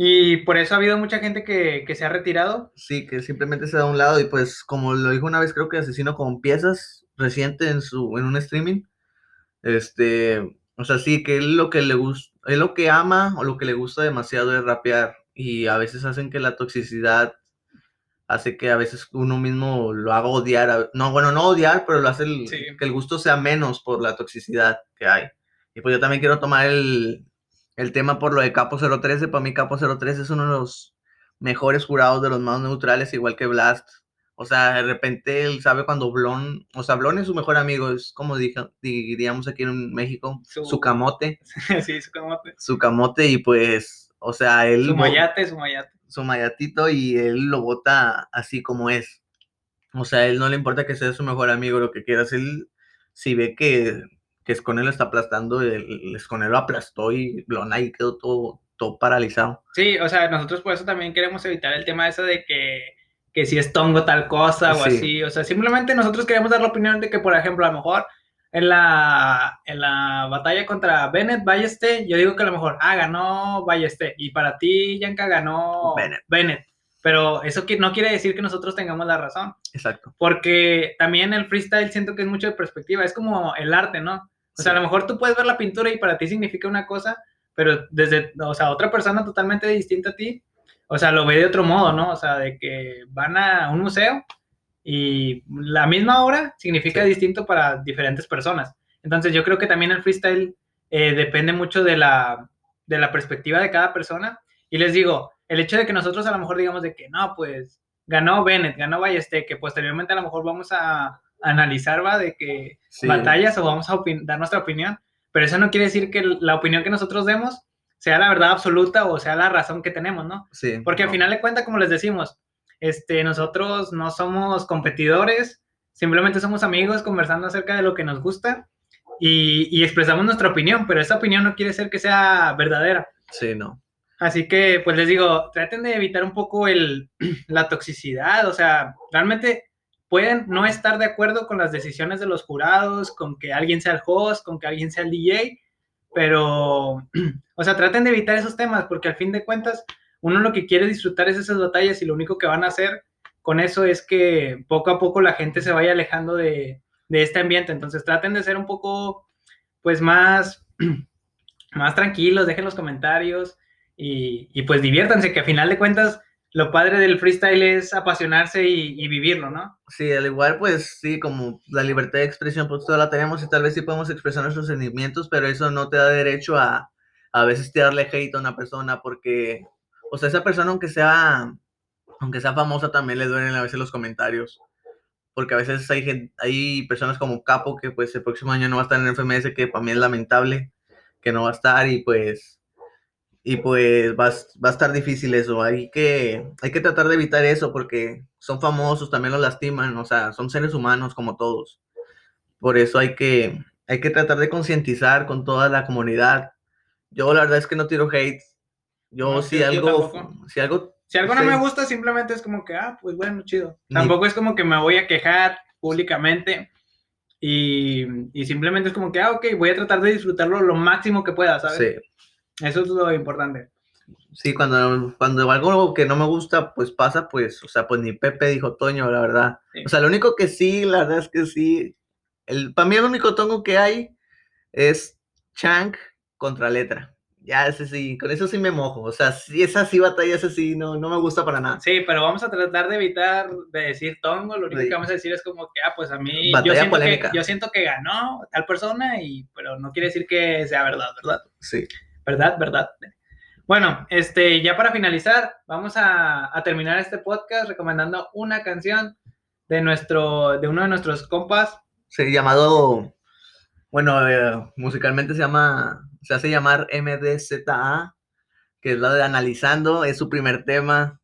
Y por eso ha habido mucha gente que, que, se ha retirado. Sí, que simplemente se da a un lado y pues como lo dijo una vez creo que Asesino con piezas reciente en su en un streaming, este, o sea, sí que él lo que le gusta, él lo que ama o lo que le gusta demasiado es rapear y a veces hacen que la toxicidad hace que a veces uno mismo lo haga odiar, no, bueno, no odiar, pero lo hace que el gusto sea menos por la toxicidad que hay. Y pues yo también quiero tomar el, el tema por lo de Capo 013. Para mí Capo 013 es uno de los mejores jurados de los más neutrales, igual que Blast. O sea, de repente él sabe cuando Blon, o sea, Blon es su mejor amigo, es como diríamos aquí en México, su, camote. [LAUGHS] sí, su camote. Su camote y pues, o sea, él... Su mayate, su mayate. Su mayatito y él lo vota así como es. O sea, a él no le importa que sea su mejor amigo, lo que quieras, él si ve que que Esconel lo está aplastando, el, Esconel lo aplastó y Blon ahí quedó todo, todo paralizado. Sí, o sea, nosotros por eso también queremos evitar el tema ese de que, que si es tongo tal cosa o así, o sea, simplemente nosotros queremos dar la opinión de que, por ejemplo, a lo mejor en la, en la batalla contra Bennett Balleste, yo digo que a lo mejor, ah, ganó Balleste, y para ti, Yanka, ganó Bennett. Bennett. Pero eso no quiere decir que nosotros tengamos la razón. Exacto. Porque también el freestyle siento que es mucho de perspectiva, es como el arte, ¿no? O sea, a lo mejor tú puedes ver la pintura y para ti significa una cosa, pero desde, o sea, otra persona totalmente distinta a ti, o sea, lo ve de otro modo, ¿no? O sea, de que van a un museo y la misma obra significa distinto para diferentes personas. Entonces, yo creo que también el freestyle eh, depende mucho de la, de la perspectiva de cada persona. Y les digo, el hecho de que nosotros a lo mejor digamos de que no, pues ganó Bennett, ganó Balleste, que posteriormente a lo mejor vamos a, analizar, va, de que batallas o vamos a dar nuestra opinión, pero eso no quiere decir que la opinión que nosotros demos sea la verdad absoluta o sea la razón que tenemos, ¿no? Sí. Porque al final de cuentas, como les decimos, este, nosotros no somos competidores, simplemente somos amigos conversando acerca de lo que nos gusta y, y expresamos nuestra opinión, pero esa opinión no quiere ser que sea verdadera. Sí, no. Así que, pues les digo, traten de evitar un poco el, [CLEARS THROAT] la toxicidad, o sea, realmente pueden no estar de acuerdo con las decisiones de los jurados, con que alguien sea el host, con que alguien sea el DJ, pero, [CLEARS THROAT] o sea, traten de evitar esos temas, porque al fin de cuentas, uno lo que quiere disfrutar es esas batallas y lo único que van a hacer con eso es que poco a poco la gente se vaya alejando de, de este ambiente. Entonces, traten de ser un poco, pues, más, [CLEARS THROAT] más tranquilos, dejen los comentarios y, y pues diviértanse, que a final de cuentas lo padre del freestyle es apasionarse y, vivirlo, ¿no? Sí, al igual, pues sí, como la libertad de expresión, pues toda la tenemos y tal vez sí podemos expresar nuestros sentimientos, pero eso no te da derecho a a veces tirarle hate a una persona porque, o sea, esa persona aunque sea, aunque sea famosa también le duelen a veces los comentarios. Porque a veces hay, gente, hay personas como Capo que pues el próximo año no va a estar en el FMS, que para mí es lamentable que no va a estar y pues y pues va, va, a estar difícil eso. Hay que, hay que tratar de evitar eso porque son famosos, también los lastiman, o sea, son seres humanos como todos. Por eso hay que, hay que tratar de concientizar con toda la comunidad. Yo la verdad es que no tiro hate. Yo si algo, si algo... Si algo no me gusta, simplemente es como que, ah, pues bueno, chido. Tampoco es como que me voy a quejar públicamente. Y, y, simplemente es como que, ah, ok, voy a tratar de disfrutarlo lo máximo que pueda, ¿sabes? Sí. Eso es lo importante. Sí, cuando, cuando algo que no me gusta, pues pasa, pues, o sea, pues ni Pepe dijo Toño, la verdad. O sea, lo único que sí, la verdad es que sí, el, para mí el único tongo que hay es Chank contra letra. ya ese sí, con eso sí me mojo. O sea, si es así batalla, ese sí, no, no me gusta para nada. Sí, pero vamos a tratar de evitar de decir tongo. Lo único Sí. que vamos a decir es como que, ah, pues a mí, yo Batalla siento, que, polémica. yo siento que ganó tal persona, y, pero no quiere decir que sea verdad, ¿verdad? Sí. ¿Verdad? ¿Verdad? Bueno, este, ya para finalizar, vamos a, a terminar este podcast recomendando una canción de nuestro, de uno de nuestros compas. Sí, llamado, bueno, eh, musicalmente se llama, se hace llamar MDZA, que es la de Analizando, es su primer tema.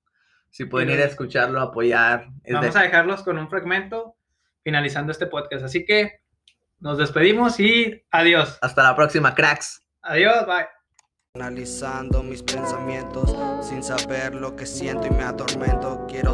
Si pueden ir a escucharlo, apoyar. es de- Vamos a dejarlos con un fragmento finalizando este podcast. Así que nos despedimos y adiós. Hasta la próxima, cracks. Adiós, bye. Analizando mis pensamientos sin saber lo que siento y me atormento. Quiero